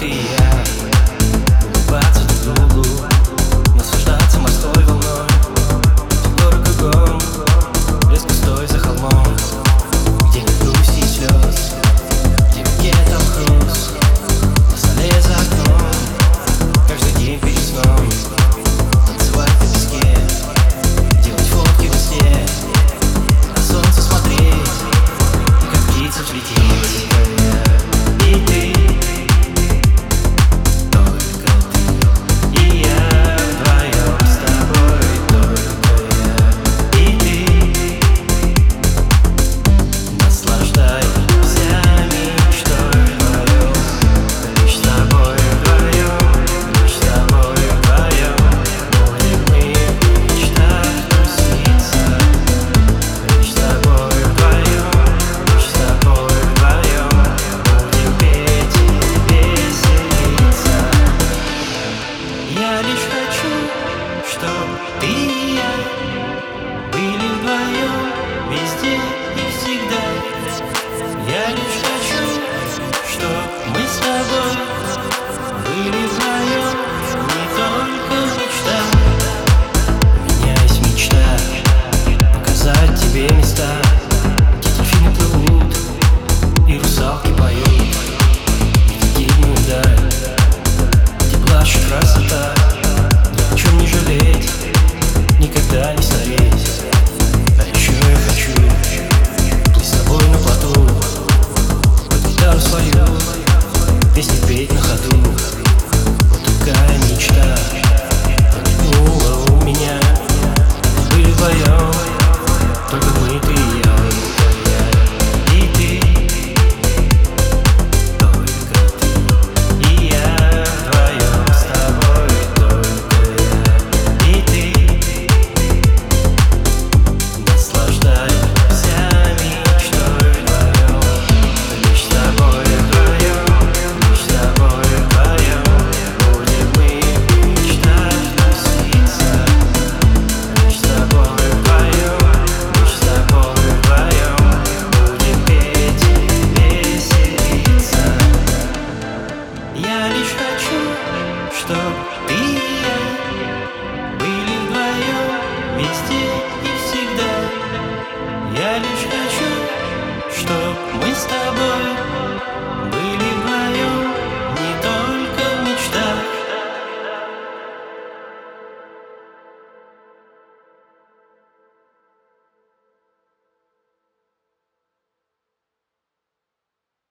ideas. história. Везде и всегда. Я лишь хочу, чтоб мы с тобой